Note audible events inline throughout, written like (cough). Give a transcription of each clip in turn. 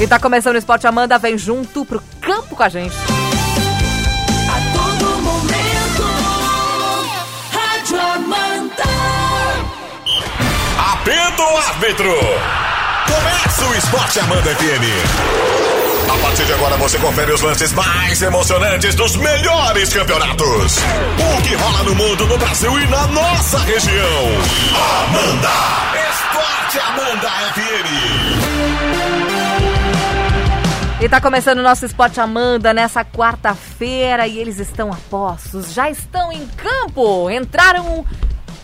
E tá começando o Esporte Amanda, vem junto pro campo com a gente. A todo momento. Rádio Amanda. Apito o árbitro! Começa o Esporte Amanda FM. A partir de agora você confere os lances mais emocionantes dos melhores campeonatos. O que rola no mundo, no Brasil e na nossa região. Amanda! Esporte Amanda FM. E tá começando o nosso Esporte Amanda nessa quarta-feira e eles estão a postos, já estão em campo, entraram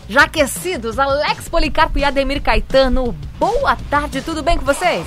já aquecidos, Alex Policarpo e Ademir Caetano. Boa tarde, tudo bem com vocês?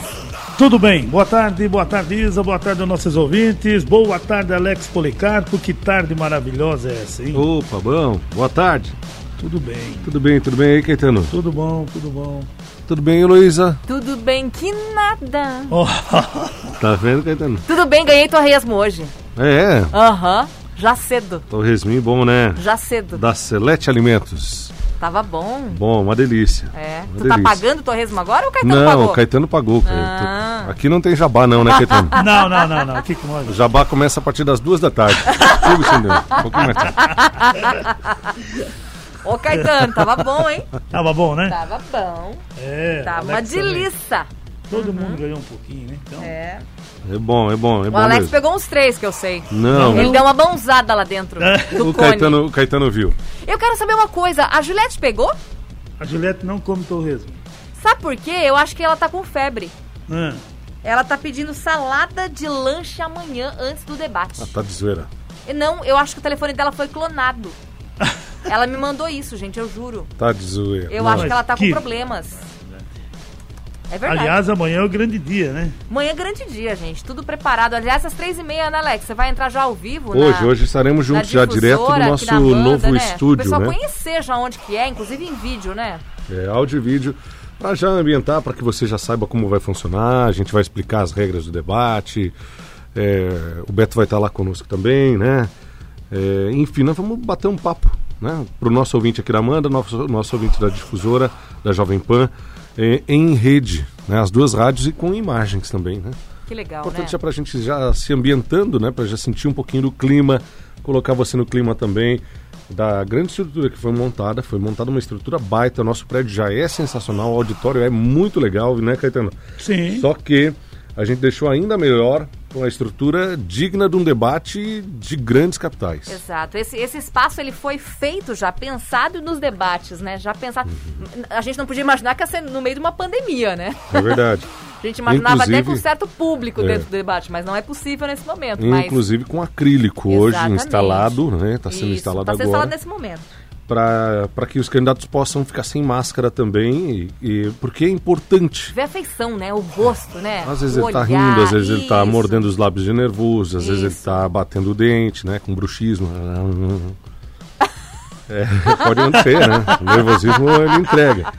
Tudo bem, boa tarde, boa tarde Isa, boa tarde aos nossos ouvintes, boa tarde Alex Policarpo, que tarde maravilhosa é essa, hein? Opa, bom, boa tarde. Tudo bem, Tudo bem, tudo bem aí, Caetano? tudo bom, tudo bom. Tudo bem, Heloísa? Tudo bem que nada. Oh, (laughs) Tá vendo, Caetano? Tudo bem, ganhei torresmo hoje. É, Aham, já cedo, torresminho bom, né? já cedo. Da Selete Alimentos. Tava bom. Bom, uma delícia. É. Uma Tu tá delícia. pagando o torresmo agora ou o Caetano Não, pagou? o Caetano pagou. Caetano. Ah. Aqui não tem jabá não, né, Caetano? (laughs) não, não, não, não, aqui com nós. O jabá começa a partir das duas da tarde. (laughs) Tudo entendeu? Um pouquinho mais tarde. Ô, Caetano, tava bom, hein? Tava bom, né? Tava bom. É, Tá uma delícia. Todo mundo ganhou um pouquinho, né? Então, É. É bom, é bom, é O bom Alex mesmo. pegou uns três que eu sei. Não, Ele deu uma mãozada lá dentro É. do o cone. Caetano, o Caetano viu. Eu quero saber uma coisa. A Juliette pegou? a Juliette não come torresmo. Sabe por quê? Eu acho que ela tá com febre. Ah, Ela tá pedindo salada de lanche amanhã antes do debate. Ah, tá de zoeira. E Não, eu acho que o telefone dela foi clonado. (laughs) ela me mandou isso, gente, eu juro. Tá de zoeira. Eu Não, acho que ela tá com que- problemas. É verdade. aliás, amanhã é o grande dia, né? Amanhã é grande dia, gente. Tudo preparado. Aliás, às três e meia, né, Alex? Você vai entrar já ao vivo? Hoje, na... hoje estaremos na juntos já direto do aqui nosso da Amanda, novo né? O estúdio, pessoal né? conhecer já onde que é, inclusive em vídeo, né? É, áudio e vídeo, para já ambientar, para que você já saiba como vai funcionar. A gente vai explicar as regras do debate. É, o Beto vai estar lá conosco também, né? É, enfim, nós vamos bater um papo, né? Para o nosso ouvinte aqui da Amanda, nosso, nosso ouvinte da difusora, da Jovem Pan, é, em rede, né? As duas rádios e com imagens também, né? Que legal, Importante né? já para a gente já se ambientando, né? Para já sentir um pouquinho do clima, colocar você no clima também da grande estrutura que foi montada. Foi montada uma estrutura baita. Nosso prédio já é sensacional, o auditório é muito legal, né, Caetano? Sim. Só que a gente deixou ainda melhor com a estrutura digna de um debate de grandes capitais. Exato. Esse, esse espaço ele foi feito já, pensado nos debates, né? Já pensado. Uhum. A gente não podia imaginar que ia ser no meio de uma pandemia, né? É verdade. (laughs) A gente imaginava até Inclusive- com certo público É. dentro do debate, mas não é possível nesse momento. Mas... Inclusive com acrílico hoje instalado, né? Está sendo Isso, instalado tá sendo agora. instalado nesse momento. Para que os candidatos possam ficar sem máscara também, e, e- porque é importante. Ver a feição, né? O rosto, né? Às vezes o ele tá olhar, rindo, às vezes ele tá isso. mordendo os lábios de nervoso, às vezes ele Isso. tá batendo o dente, né, com bruxismo. (laughs) É, pode acontecer, né? O nervosismo ele entrega.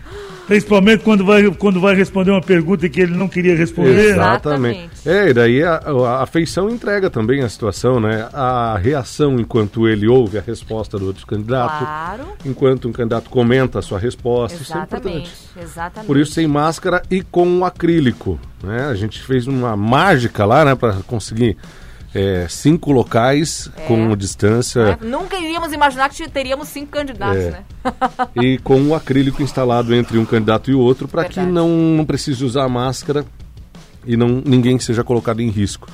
Principalmente quando vai, quando vai responder uma pergunta que ele não queria responder. Exatamente. Exatamente. É, e daí a, a afeição entrega também a situação, né? A reação enquanto ele ouve a resposta do outro candidato, Claro. enquanto um candidato comenta a sua resposta, isso é importante. Exatamente. Exatamente. Por isso sem máscara e com o acrílico, né? A gente fez uma mágica lá, né, para conseguir é, cinco locais com distância É, Nunca iríamos imaginar que teríamos cinco candidatos, É. né? (laughs) (laughs) e com o acrílico instalado entre um candidato e o outro para que não, não precise usar máscara e não ninguém seja colocado em risco.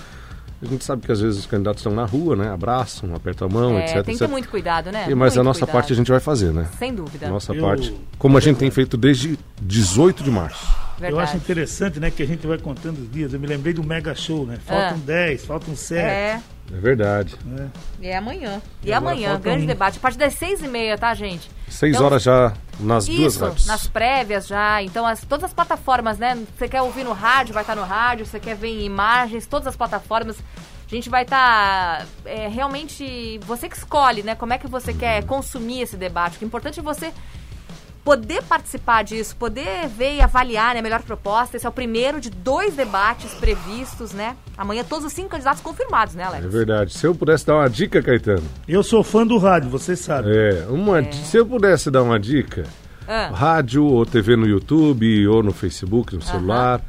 A gente sabe que às vezes os candidatos estão na rua, né? Abraçam, apertam a mão, É, etc. tem que ter etc. muito cuidado, né? E- Mas Muito a nossa cuidado. parte a gente vai fazer, né? Sem dúvida. Nossa Eu- parte, como a gente tem feito desde 18 de março. Verdade. Eu acho interessante, né, que a gente vai contando os dias. Eu me lembrei do Mega Show, né? Faltam Ah. 10, faltam 7. É, É verdade. Né? é amanhã. E, E amanhã, grande um. debate. A partir das seis e meia, tá, gente? Seis Então, horas já nas duas Isso, rádios. nas prévias já. Então, as, todas as plataformas, né? Você quer ouvir no rádio, vai estar no rádio. Você quer ver em imagens, todas as plataformas. A gente vai estar realmente. Você que escolhe, né? Como é que você quer consumir esse debate. O que é importante é você poder participar disso, poder ver e avaliar né, a melhor proposta. Esse é o primeiro de dois debates previstos, né? Amanhã todos os cinco candidatos confirmados, né, Alex? É verdade. Se eu pudesse dar uma dica, Caetano. Eu sou fã do rádio, vocês sabem. É, uma, di- se eu pudesse dar uma dica, Ah. Rádio ou TV no YouTube ou no Facebook, no celular.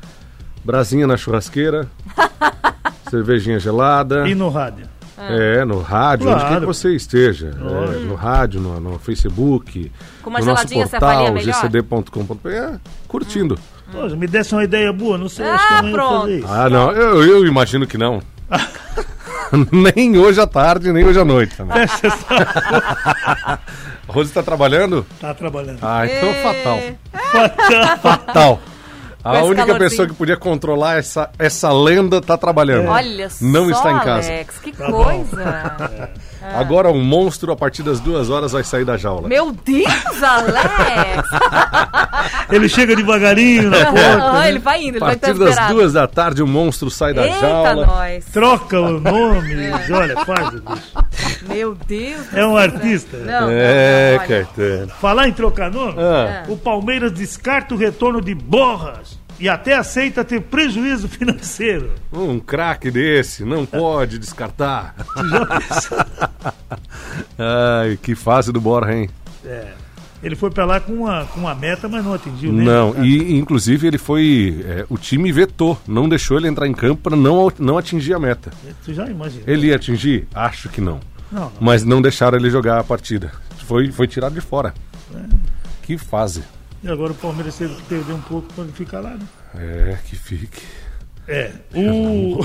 Brasinha na churrasqueira. (laughs) cervejinha gelada. E no rádio. É, no rádio, onde quer que Claro. você esteja. É, no rádio, no, no Facebook, Com uma no nosso portal, gcd.com.br. É, curtindo. Poxa, me desse uma ideia boa, não sei, Ah, acho que eu não ia pronto. fazer isso. Ah, não, eu, eu imagino que não. (laughs) nem hoje à tarde, nem hoje à noite. Também. (laughs) Rose está trabalhando? Tá trabalhando. Ah, então É. fatal. Fatal. A única calorzinho. pessoa que podia controlar essa, essa lenda tá trabalhando. Olha só, Não está em casa. Alex, que Tá coisa. (laughs) Agora um monstro, a partir das duas horas, vai sair da jaula. Meu Deus, Alex. (laughs) Ele chega devagarinho na porta, né? ele vai indo, ele A vai partir das esperado. duas da tarde, o monstro sai da Eita, jaula. nós. troca o nome, diz, olha, faz. bicho. Meu Deus. É um artista. Não, É, não. Caetano. Falar em trocar nome, Ah. o Palmeiras descarta o retorno de Borras e até aceita ter prejuízo financeiro. Um craque desse, não pode descartar. (laughs) Ai, que fase do Borja, hein? É. Ele foi pra lá com uma, com uma meta, mas não atingiu, né? Não, e inclusive ele foi. é, o time vetou, não deixou ele entrar em campo para não, não atingir a meta. Tu já imagina. Ele ia atingir? Acho que não. Não. Mas não deixaram ele jogar a partida. Foi, foi tirado de fora. Que fase. E agora o Palmeiras teve que perder um pouco pra ele ficar lá, né? É, que fique. É. O,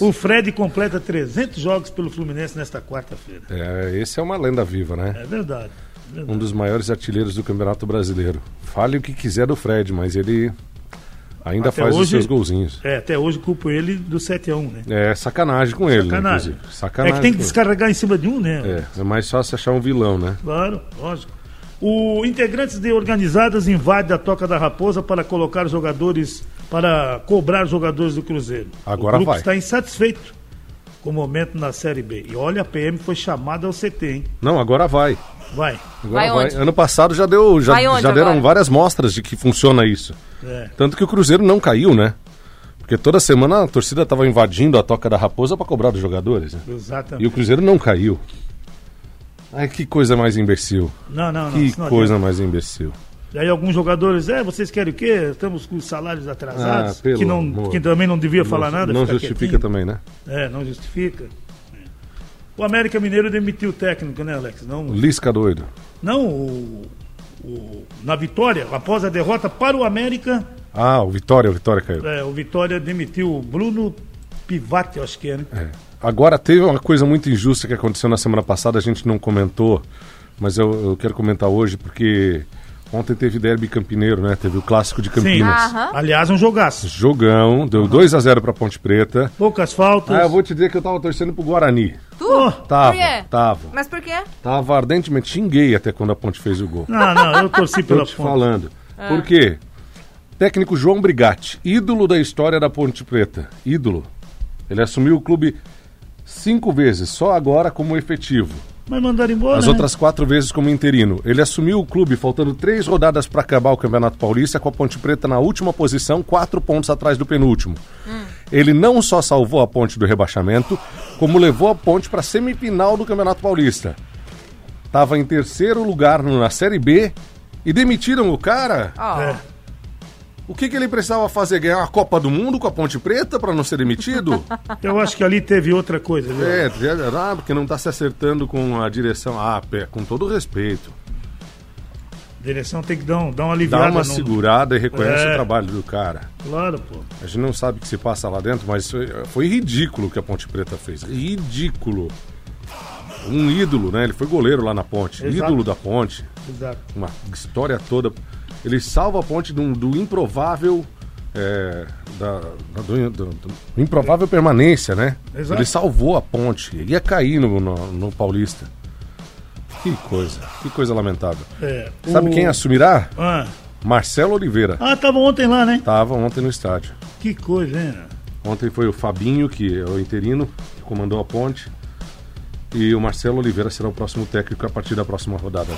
(laughs) o Fred completa 300 jogos pelo Fluminense nesta quarta-feira. É, esse é uma lenda viva, né? É verdade. é verdade. Um dos maiores artilheiros do Campeonato Brasileiro. Fale o que quiser do Fred, mas ele ainda Até faz os hoje- seus golzinhos. É, até hoje culpo ele do 7x1, né? É sacanagem com ele, Sacanagem. inclusive. É Sacanagem. que tem que descarregar em cima de um, né? É, é mais fácil achar um vilão, né? Claro, lógico. O integrantes de organizadas invadem a Toca da Raposa para colocar os jogadores, para cobrar os jogadores do Cruzeiro. Agora o grupo vai. está insatisfeito com o momento na Série B. E olha, a PM foi chamada ao CT, hein? Não, agora vai. Vai. Agora Vai vai. Ano passado já deu, já, já deram agora? várias mostras de que funciona isso. É. Tanto que o Cruzeiro não caiu, né? Porque toda semana a torcida estava invadindo a toca da raposa para cobrar dos jogadores. né? Exatamente. E o Cruzeiro não caiu. Ai, que coisa mais imbecil. Não, não, não. Que coisa adianta. mais imbecil. E aí alguns jogadores, é, vocês querem o quê? Estamos com os salários atrasados, Ah, que, não, amor. que também não devia falar não, nada. Não justifica quietinho. também, né? É, não justifica. O América Mineiro demitiu o técnico, né, Alex? Não, Lisca doido. não o, o- na vitória, após a derrota para o América, Ah, o Vitória, o Vitória caiu. é, o Vitória demitiu o Bruno Pivati, acho que é, né? É. Agora, teve uma coisa muito injusta que aconteceu na semana passada, a gente não comentou, mas eu, eu quero comentar hoje porque ontem teve Derby Campineiro, né? Teve o clássico de Campinas. Aham. Aliás, um jogaço. Jogão, deu 2 a 0 pra Ponte Preta. Poucas faltas. Ah, eu vou te dizer que eu tava torcendo pro Guarani. Tu? Oh, Tava, Por quê? tava. Mas por quê? Tava ardentemente, xinguei até quando a Ponte fez o gol. Não, não, eu torci Tô pela te ponta. falando. Por quê? Técnico João Brigatti, ídolo da história da Ponte Preta. Ídolo. Ele assumiu o clube cinco vezes, só agora como efetivo. Mas mandaram embora. As né? outras quatro vezes como interino. Ele assumiu o clube faltando três rodadas para acabar o Campeonato Paulista, com a Ponte Preta na última posição, quatro pontos atrás do penúltimo. Ele não só salvou a Ponte do rebaixamento, como levou a Ponte para a semifinal do Campeonato Paulista. Tava em terceiro lugar na Série B e demitiram o cara. Ó, É. O que, que ele precisava fazer? Ganhar a Copa do Mundo com a Ponte Preta para não ser demitido? (laughs) Eu acho que ali teve outra coisa, viu? é, ah, porque não tá se acertando com a direção. Ah, pé, com todo respeito. A direção tem que dar, um, dar uma Dá aliviada. uma no- segurada e reconhece É. o trabalho do cara. Claro, pô. A gente não sabe o que se passa lá dentro, mas foi, foi ridículo o que a Ponte Preta fez. Ridículo. Um ídolo, né? Ele foi goleiro lá na Ponte. Exato. Ídolo da Ponte. Exato. Uma história toda. Ele salva a Ponte do, do improvável. é, da, da- do, do- do improvável permanência, né? Exato. Ele salvou a Ponte. Ia cair no, no, no Paulista. Que coisa. Que coisa lamentável. É, Sabe o- quem assumirá? Ah, Marcelo Oliveira. ah tava ontem lá, né? Tava ontem no estádio. Que coisa, hein? Ontem foi o Fabinho, que é o interino, que comandou a ponte. E o Marcelo Oliveira será o próximo técnico a partir da próxima rodada.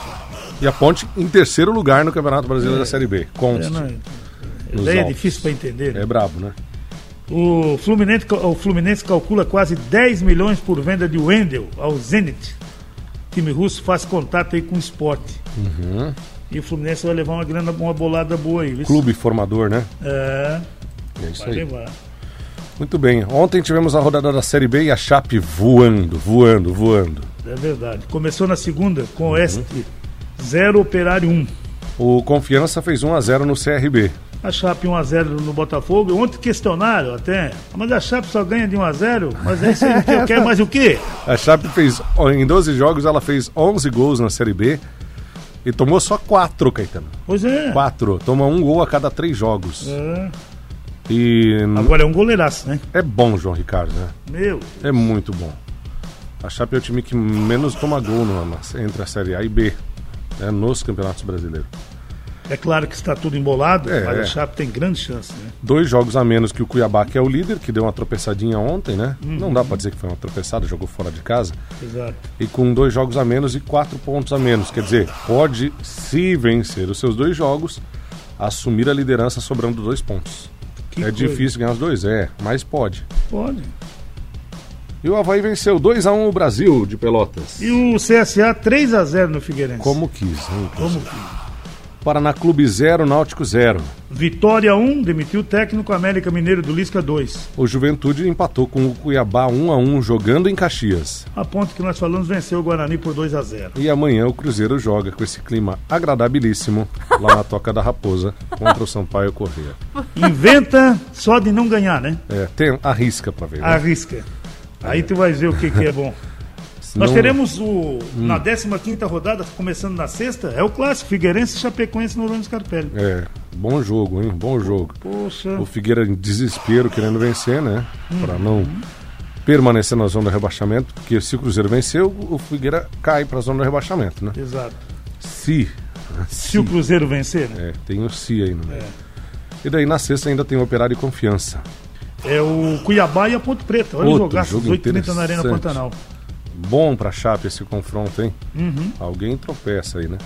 E a ponte em terceiro lugar no Campeonato Brasileiro da Série B. É, Conste. é autos. difícil para entender. né? É brabo, né? O, Fluminense, o Fluminense calcula quase 10 milhões por venda de Wendel ao Zenit. O time russo faz contato aí com o esporte. E o Fluminense vai levar uma grana, uma bolada boa aí. viu? Clube formador, né? É, É isso vai aí. levar. Muito bem. Ontem tivemos a rodada da Série B e a Chape voando, voando, voando. É verdade. Começou na segunda com o Oeste Uhum. 0, Operário 1. O Confiança fez 1 a 0 no CRB. A Chape 1x0 no Botafogo. Ontem questionaram até. Mas a Chape só ganha de 1x0. Mas é isso aí que eu quero mais o quê? A Chape fez, em 12 jogos, ela fez 11 gols na Série B e tomou só 4, Caetano. Pois é. 4. Toma um gol a cada 3 jogos. É. E Agora é um goleiraço, né? é bom, João Ricardo, né? Meu. É muito bom. A Chape é o time que menos toma gol no- entre a Série A e B, né, nos campeonatos brasileiros. É claro que está tudo embolado, É, mas é. a Chape tem grande chance, né? Dois jogos a menos que o Cuiabá, que é o líder, que deu uma tropeçadinha ontem, né? Uhum. Não dá pra dizer que foi uma tropeçada, jogou fora de casa. Exato. E com dois jogos a menos e quatro pontos a menos. Quer dizer, pode, se vencer os seus dois jogos, assumir a liderança sobrando dois pontos. Que é coisa. difícil ganhar os dois, é, mas pode. Pode. E o Havaí venceu 2x1 o Brasil de Pelotas. E o CSA 3x0 no Figueirense. Como quis, hein? Como que? Paraná Clube 0, Náutico 0. Vitória 1, demitiu o técnico América Mineiro do Lisca 2. O Juventude empatou com o Cuiabá 1x1 jogando em Caxias. A ponto que nós falamos venceu o Guarani por 2x0. E amanhã o Cruzeiro joga com esse clima agradabilíssimo lá na Toca da Raposa contra o Sampaio Corrêa. (laughs) Inventa só de não ganhar, né? É, tem, arrisca pra ver. Né? Arrisca. Aí tu vai ver o que, que é bom. Nós teremos o, Hum. na 15ª rodada, começando na sexta, é o clássico Figueirense e Chapecoense no Orlando Scarpelli. É, bom jogo, hein? Bom jogo. Poxa, O Figueira em desespero querendo vencer, né? Pra Uhum. não permanecer na zona do rebaixamento, porque se o Cruzeiro venceu, o Figueira cai pra zona do rebaixamento, né? exato. Se. Se o Cruzeiro vencer, né? É, tem o se aí no meio. E daí na sexta ainda tem o Operário e Confiança. É o Cuiabá e a Ponte Preta. Olha Outro o jogaço, jogo 8h30 na Arena. Pantanal. Bom pra Chape esse confronto, hein? Uhum. Alguém tropeça aí, né?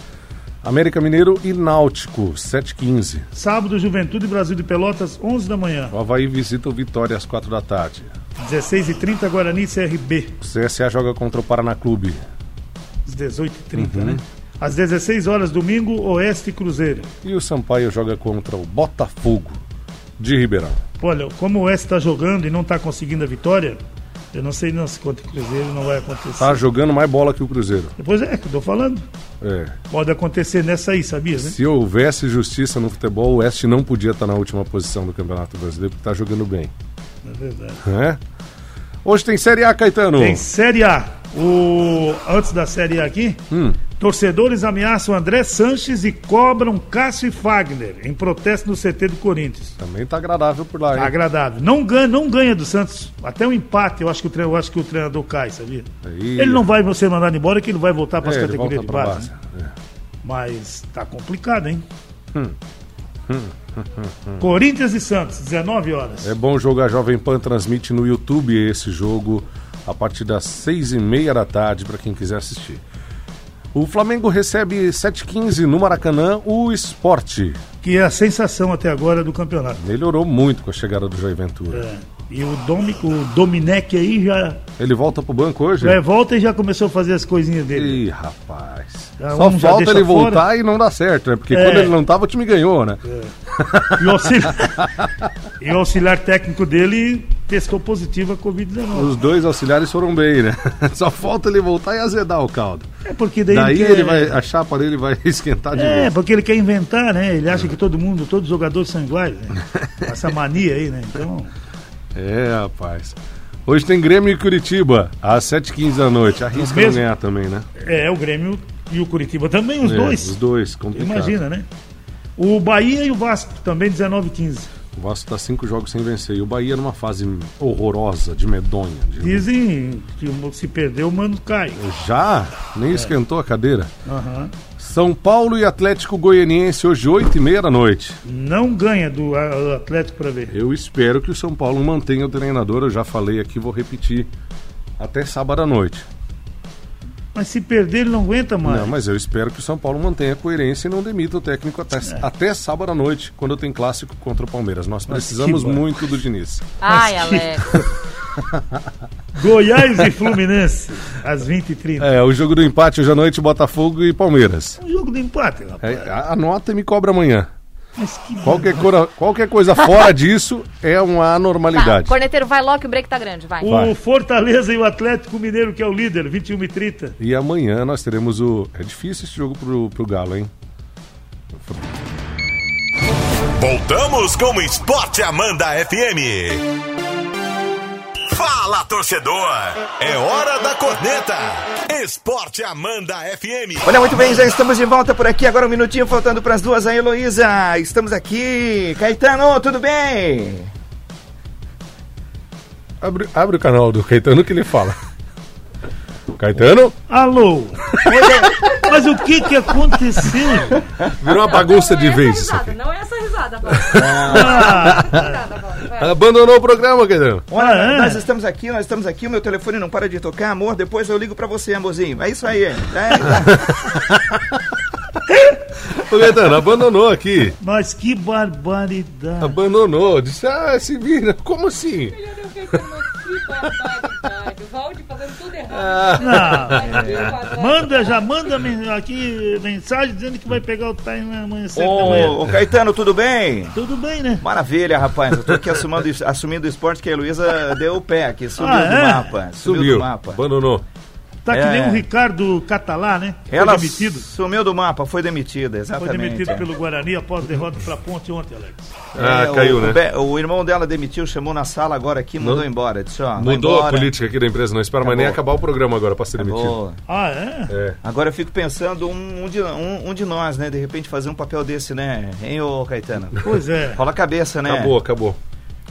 América Mineiro e Náutico, 7h15. Sábado, Juventude Brasil de Pelotas, 11 da manhã. O Havaí visita o Vitória às 4 da tarde. 16h30, Guarani CRB. O CSA joga contra o Paraná Clube. Às 18h30, Uhum. né? Às 16 horas, domingo, Oeste Cruzeiro. E o Sampaio joga contra o Botafogo de Ribeirão. Olha, como o Oeste está jogando e não está conseguindo a vitória, eu não sei não se contra o Cruzeiro não vai acontecer. Tá jogando mais bola que o Cruzeiro. Depois é que eu tô falando. É. Pode acontecer nessa aí, sabia, né? Se houvesse justiça no futebol, o Oeste não podia estar na última posição do Campeonato Brasileiro, porque tá jogando bem. É verdade. Né? Hoje tem Série A, Caetano. Tem Série A. O... Antes da Série A aqui, Hum. Torcedores ameaçam André Sanches e cobram Cássio e Fagner em protesto no CT do Corinthians. Também tá agradável por lá, hein? Agradável. Não ganha, não ganha do Santos. Até um empate, eu acho que o, tre- eu acho que o treinador cai, sabia? Aí- Ele não vai ser mandado embora, que ele vai voltar para as É, categorias de base. né? É. Mas tá complicado, hein? Hum. (laughs) Corinthians e Santos, 19 horas. É bom jogo, a Jovem Pan transmite no YouTube esse jogo a partir das seis e meia da tarde para quem quiser assistir. O Flamengo recebe 7h15 no Maracanã o esporte. Que é a sensação até agora do campeonato. Melhorou muito com a chegada do Jair Ventura. É. E o, Domi, o Dominec aí já, Ele volta pro banco hoje? já volta e já começou a fazer as coisinhas dele. Ih, rapaz. Já Só um falta ele voltar fora. e não dá certo, né? Porque É. quando ele não tava, o time ganhou, né? E o, auxiliar... e o auxiliar técnico dele testou positivo a Covid-19. Os dois auxiliares foram bem, né? (laughs) Só falta ele voltar e azedar o caldo. É porque daí Daí quer- ele vai, a chapa dele vai (laughs) esquentar de É, vez. porque ele quer inventar, né? Ele acha que todo mundo, todos os jogadores são iguais. Né? (laughs) Essa mania aí, né? Então, É, rapaz. Hoje tem Grêmio e Curitiba, às 7h15 da noite. Arrisca não mesmo? ganhar também, né? é, o Grêmio e o Curitiba também, os É, dois. Os dois, complicado. Imagina, né? O Bahia e o Vasco também 19 15. O Vasco tá cinco jogos sem vencer. E o Bahia numa fase horrorosa, de medonha. de- Dizem que se perder o mano cai. Já? Nem esquentou a cadeira. Aham. São Paulo e Atlético Goianiense, hoje 8h30 da noite. Não ganha do Atlético para ver. Eu espero que o São Paulo mantenha o treinador. Eu já falei aqui, vou repetir. Até sábado à noite. Mas se perder, ele não aguenta mais. Não, mas eu espero que o São Paulo mantenha a coerência e não demita o técnico até, até sábado à noite, quando tem clássico contra o Palmeiras. Nós Mas precisamos muito do Diniz. Ai, Mas que- Alex. (laughs) Goiás e Fluminense, às 20h30. É, o jogo do empate hoje à noite, Botafogo e Palmeiras. Um jogo de empate, rapaz. É, a- anota e me cobra amanhã. Mas que Qualquer, cora- qualquer coisa fora (laughs) disso é uma Tá, anormalidade. corneteiro, vai logo que o break tá grande, vai. O Vai. Fortaleza e o Atlético Mineiro, que é o líder, 21 e 30 E amanhã nós teremos o. É difícil esse jogo pro, pro Galo, hein? Voltamos com o Esporte Amanda FM. Fala, torcedor! É hora da corneta. Esporte Amanda FM. Olha, muito bem, já estamos de volta por aqui. Agora um minutinho faltando para as duas. A Heloísa, estamos aqui. Caetano, tudo bem? Abre, abre o canal do Caetano que ele fala. Caetano, Alô? Mas o que que aconteceu? virou uma bagunça de vez isso aqui. Não é essa risada, (laughs) Paulo. Ah, Abandonou o programa, Caetano. Olha, Ah, é? nós estamos aqui, nós estamos aqui. O meu telefone não para de tocar, amor. Depois eu ligo para você, amorzinho. É isso aí. É, (laughs) Ô, Caetano, abandonou aqui. mas que barbaridade. Abandonou. Disse, ah, se vira. Como assim? O Valde fazendo tudo errado. Não, manda, já manda aqui mensagem dizendo que vai pegar o time amanhã cedo ô, Caetano, tudo bem? Tudo bem, né? Maravilha, rapaz. Eu tô aqui assumindo, assumindo o esporte que a Heloísa deu o pé aqui. Sumiu Ah, do é? mapa. Sumiu, Sumiu. do mapa. Abandonou. Tá que É. nem o Ricardo Catalá, né? Foi Ela demitido. sumiu do mapa, foi demitida, Foi exatamente. demitido pelo Guarani após derrota pra Ponte ontem, Alex. Ah, É, caiu, o, né? o O, irmão dela demitiu, chamou na sala agora aqui, mandou Não- embora. Disse, ó, Mudou a embora. política aqui da empresa, não espera mais nem acabar o programa agora pra ser demitido. Acabou. Ah, é? É. Agora eu fico pensando um, um de, um, um de nós, né? De repente fazer um papel desse, né? Hein, ô Caetano? Pois é. Rola a cabeça, né? Acabou, acabou.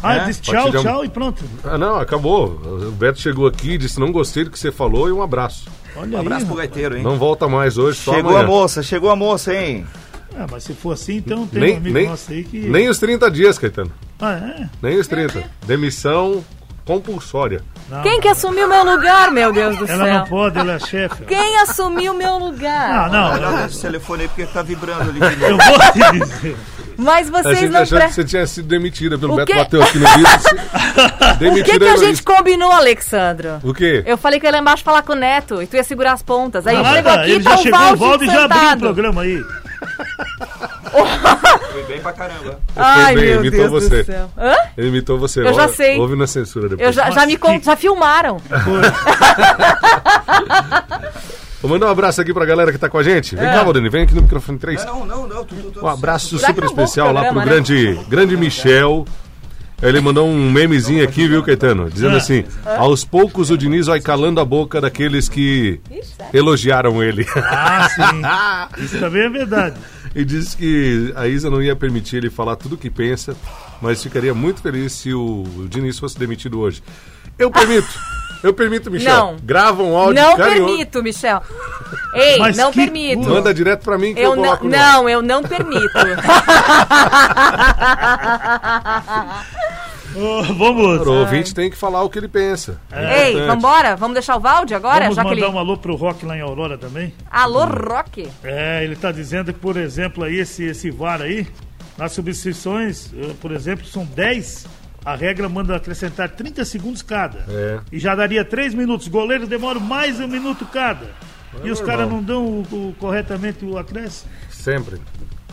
Ah, É? disse tchau, tchau e pronto. Ah, não, acabou. O Beto chegou aqui, disse não gostei do que você falou e um abraço. Olha Um abraço aí. pro gaiteiro, hein? Não volta mais hoje, só chegou amanhã. a moça, chegou a moça, hein? Ah, mas se for assim, então tem Nem, um amigo nem, nosso aí que. nem os 30 dias, Caetano. Ah, é? Nem os 30. Demissão compulsória. Não, Quem que assumiu meu lugar, meu Deus do Ela céu? não pode, ela é chefe. Quem assumiu meu lugar? Não, Olha não. esse telefone aí porque tá vibrando ali. (laughs) Eu vou te dizer. Mas A vocês gente não achou pre... que você tinha sido demitida pelo Beto bateu aqui no se- (laughs) O que, que a gente combinou, Alexandro? O quê? Eu falei que eu ia lá embaixo falar com o Neto e tu ia segurar as pontas. Aí chegou Nada, aqui ele tá já o chegou, o Valde e já abriu o programa aí. (laughs) Foi bem pra caramba. Ai, bem, meu imitou Deus você. do céu. Hã? Ele imitou você. Eu já sei. Ouve na censura depois. Eu já, já me con- já filmaram. (laughs) Vou mandar um abraço aqui pra galera que tá com a gente. É. Vem cá, Valdani, vem aqui no microfone 3. Não, não, não. Tu, tu, tu, Um abraço Já super especial lá pro programa, né? grande, grande Michel. Ele mandou um memezinho aqui, viu, Caetano? Dizendo assim: aos poucos o Diniz vai calando a boca daqueles que elogiaram ele. Ah, sim. Isso também é verdade. (laughs) e disse que a Isa não ia permitir ele falar tudo o que pensa, mas ficaria muito feliz se o Diniz fosse demitido hoje. Eu permito. Eu permito, Michel. Não. Grava um áudio Não carinhoso. permito, Michel. Ei, Mas não que permito. Manda direto pra mim que eu, Eu não, não, eu não permito. (laughs) Vamos. O ouvinte tem que falar o que ele pensa. É Ei, vambora? Vamos deixar o Valde agora? Vamos já que mandar ele... um alô pro Rock lá em Aurora também. Alô, Rock. É, ele tá dizendo que, por exemplo, aí esse, esse VAR aí, nas substituições, eh, por exemplo, são 10, a regra manda acrescentar 30 segundos cada. É. E já daria 3 minutos. Goleiros demoram mais um minuto cada. e os normal. caras não dão o, o- corretamente o acréscimo? Sempre.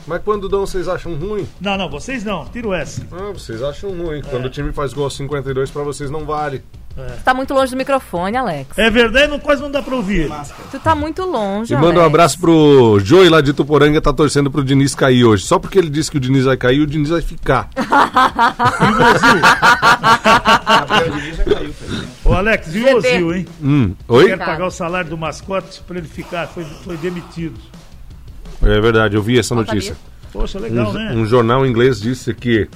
Mas quando dão, vocês acham ruim? Não, não, vocês não. Tiro essa. Ah, vocês acham ruim. Quando o time faz gol aos 52, pra vocês não vale. Tu tá muito longe do microfone, Alex. É verdade, não, quase não dá pra ouvir. Tu tá muito longe, E manda um Alex. abraço pro Joey lá de Tuporanga, tá torcendo pro Diniz cair hoje. Só porque ele disse que o Diniz vai cair, o Diniz vai ficar. (laughs) O Diniz já caiu, Felipe. Ô, Alex, e o. Ozil, hein? Hum, oi? Quer pagar o salário do mascote pra ele ficar. Foi, foi demitido. É verdade, eu vi essa notícia. Poxa, legal, Um, né? um jornal inglês disse que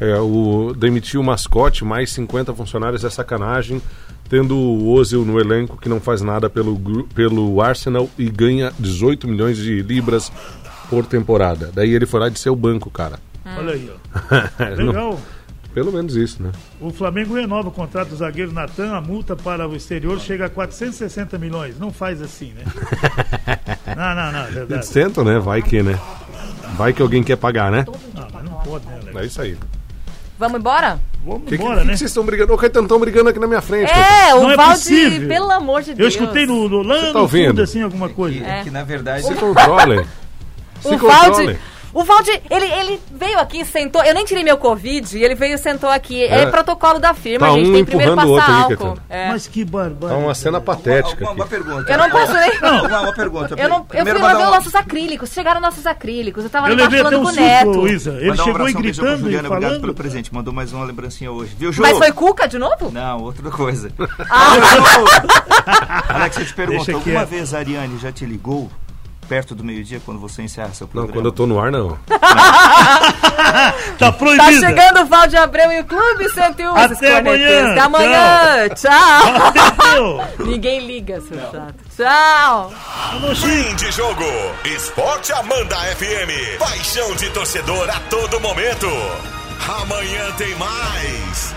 é, o demitiu o mascote, mais 50 funcionários é sacanagem, tendo o Ozil no elenco que não faz nada pelo, pelo Arsenal e ganha 18 milhões de libras por temporada. Daí ele foi lá de ser o banco, cara. Olha aí, ó. (laughs) Não, Legal. pelo menos isso, né? O Flamengo renova o contrato do zagueiro Natan, a multa para o exterior chega a 460 milhões. Não faz assim, né? (laughs) Não, não, não, é Eles verdade. tentam, né? Vai que, né? Vai que alguém quer pagar, né? Não, mas não pode, né, Alex? É isso aí. Vamos embora? vamos Que, que, embora, que né? vocês estão brigando? Ô, Caetano, estão brigando aqui na minha frente. É, o é pelo amor de Eu Deus. escutei no, no lá Você no tá ouvindo? fundo, assim, alguma coisa. É que na verdade. Se controle. Se O controle. O Valde, ele, ele veio aqui, sentou. Eu nem tirei meu Covid, e ele veio e sentou aqui. É, É. protocolo da firma, Tá gente. um Tem primeiro empurrando o passar outro álcool. Caetano. É. Mas que Tá barbárie. uma cena patética Uma, uma aqui. pergunta. Eu não posso nem. Uma, uma pergunta. Eu, não, eu fui Primeiro lá ver os nossos acrílicos. Chegaram nossos acrílicos. Eu tava Eu levei até falando um com o Neto. Isa. Ele mandar um chegou aí um pra gritando e Juliana, Obrigado pelo falando. presente. Mandou mais uma lembrancinha hoje. Viu, Ju? Mas foi Cuca de novo? Não, outra coisa. Ah, Alex, eu te pergunto, alguma vez a Ariane já te ligou perto do meio-dia quando você encerra seu Não, programa? quando eu tô no ar, não. (laughs) Tá tá proibida. chegando o Valde Abreu e o Clube 101. Até amanhã. Até amanhã. Tchau. Entendeu? (laughs) Ninguém liga, seu chato. Tchau. Fim de jogo. Esporte Amanda FM. Paixão de torcedor a todo momento. Amanhã tem mais.